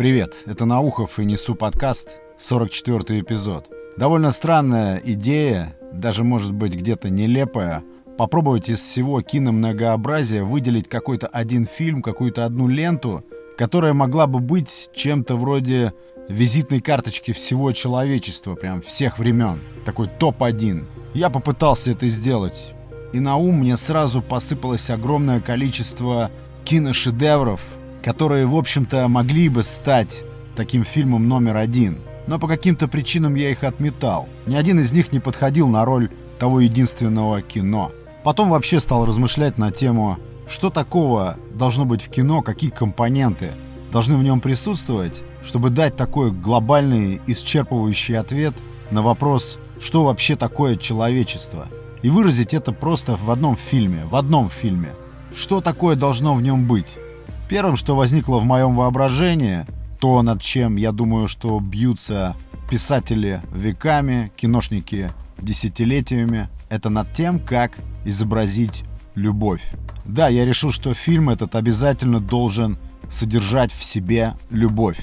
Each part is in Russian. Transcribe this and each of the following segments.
Привет, это Наухов и Несу подкаст, 44 эпизод. Довольно странная идея, даже может быть где-то нелепая, попробовать из всего киномногообразия выделить какой-то один фильм, какую-то одну ленту, которая могла бы быть чем-то вроде визитной карточки всего человечества, прям всех времен. Такой топ-1. Я попытался это сделать, и на ум мне сразу посыпалось огромное количество киношедевров, которые, в общем-то, могли бы стать таким фильмом номер один. Но по каким-то причинам я их отметал. Ни один из них не подходил на роль того единственного кино. Потом вообще стал размышлять на тему, что такого должно быть в кино, какие компоненты должны в нем присутствовать, чтобы дать такой глобальный, исчерпывающий ответ на вопрос, что вообще такое человечество. И выразить это просто в одном фильме, в одном фильме. Что такое должно в нем быть? Первым, что возникло в моем воображении, то, над чем, я думаю, что бьются писатели веками, киношники десятилетиями, это над тем, как изобразить любовь. Да, я решил, что фильм этот обязательно должен содержать в себе любовь.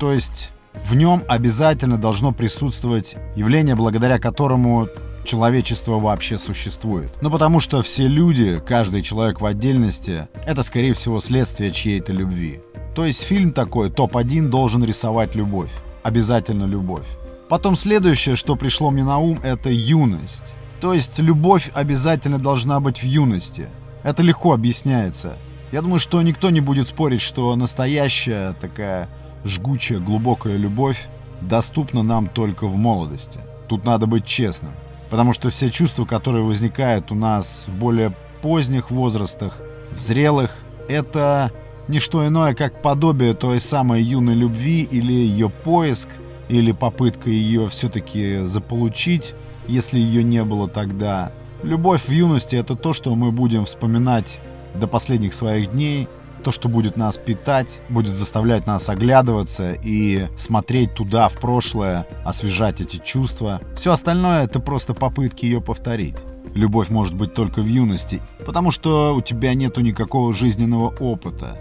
То есть в нем обязательно должно присутствовать явление, благодаря которому человечество вообще существует. Ну потому что все люди, каждый человек в отдельности, это скорее всего следствие чьей-то любви. То есть фильм такой, топ-1 должен рисовать любовь. Обязательно любовь. Потом следующее, что пришло мне на ум, это юность. То есть любовь обязательно должна быть в юности. Это легко объясняется. Я думаю, что никто не будет спорить, что настоящая такая жгучая, глубокая любовь доступна нам только в молодости. Тут надо быть честным. Потому что все чувства, которые возникают у нас в более поздних возрастах, в зрелых, это не что иное, как подобие той самой юной любви или ее поиск, или попытка ее все-таки заполучить, если ее не было тогда. Любовь в юности — это то, что мы будем вспоминать до последних своих дней, то, что будет нас питать, будет заставлять нас оглядываться и смотреть туда, в прошлое, освежать эти чувства. Все остальное — это просто попытки ее повторить. Любовь может быть только в юности, потому что у тебя нету никакого жизненного опыта.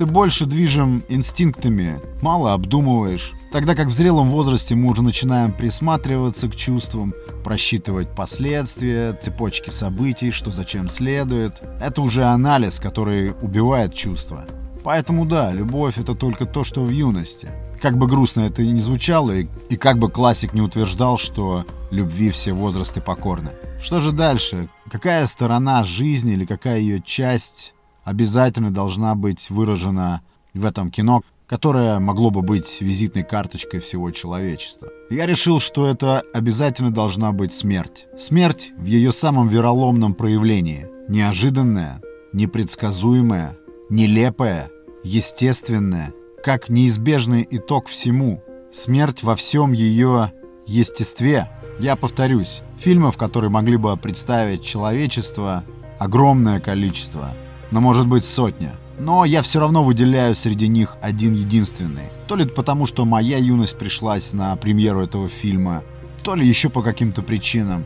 Ты больше движим инстинктами, мало обдумываешь. Тогда как в зрелом возрасте мы уже начинаем присматриваться к чувствам, просчитывать последствия, цепочки событий, что зачем следует. Это уже анализ, который убивает чувства. Поэтому да, любовь это только то, что в юности. Как бы грустно это и не звучало, и, и как бы классик не утверждал, что любви все возрасты покорны. Что же дальше? Какая сторона жизни или какая ее часть обязательно должна быть выражена в этом кино, которое могло бы быть визитной карточкой всего человечества. Я решил, что это обязательно должна быть смерть. Смерть в ее самом вероломном проявлении. Неожиданная, непредсказуемая, нелепая, естественная, как неизбежный итог всему. Смерть во всем ее естестве. Я повторюсь, фильмов, которые могли бы представить человечество, огромное количество – но может быть сотня. Но я все равно выделяю среди них один единственный. То ли потому, что моя юность пришлась на премьеру этого фильма, то ли еще по каким-то причинам.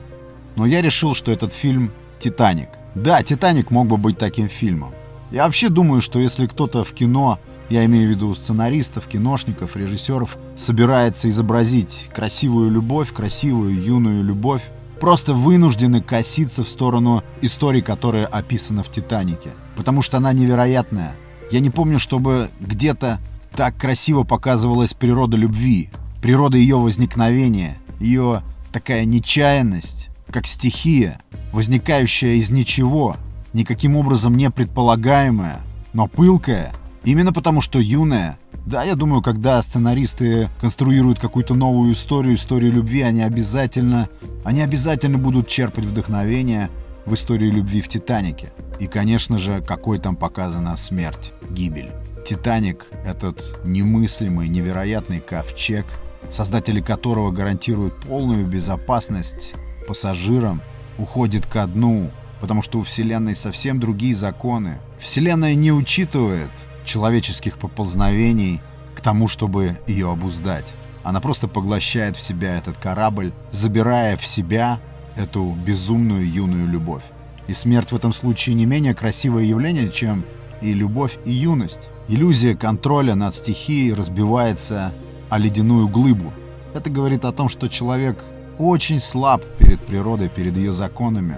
Но я решил, что этот фильм «Титаник». Да, «Титаник» мог бы быть таким фильмом. Я вообще думаю, что если кто-то в кино, я имею в виду сценаристов, киношников, режиссеров, собирается изобразить красивую любовь, красивую юную любовь, просто вынуждены коситься в сторону истории, которая описана в «Титанике». Потому что она невероятная. Я не помню, чтобы где-то так красиво показывалась природа любви, природа ее возникновения, ее такая нечаянность, как стихия, возникающая из ничего, никаким образом не предполагаемая, но пылкая, именно потому что юная, да, я думаю, когда сценаристы конструируют какую-то новую историю, историю любви, они обязательно, они обязательно будут черпать вдохновение в истории любви в «Титанике». И, конечно же, какой там показана смерть, гибель. «Титаник» — этот немыслимый, невероятный ковчег, создатели которого гарантируют полную безопасность пассажирам, уходит ко дну, потому что у Вселенной совсем другие законы. Вселенная не учитывает человеческих поползновений к тому, чтобы ее обуздать. Она просто поглощает в себя этот корабль, забирая в себя эту безумную юную любовь. И смерть в этом случае не менее красивое явление, чем и любовь, и юность. Иллюзия контроля над стихией разбивается о ледяную глыбу. Это говорит о том, что человек очень слаб перед природой, перед ее законами.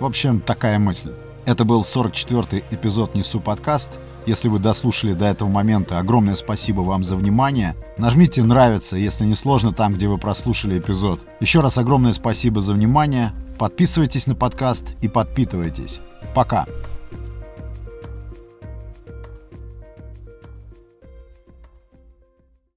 В общем, такая мысль. Это был 44-й эпизод «Несу подкаст». Если вы дослушали до этого момента, огромное спасибо вам за внимание. Нажмите «Нравится», если не сложно, там, где вы прослушали эпизод. Еще раз огромное спасибо за внимание. Подписывайтесь на подкаст и подпитывайтесь. Пока.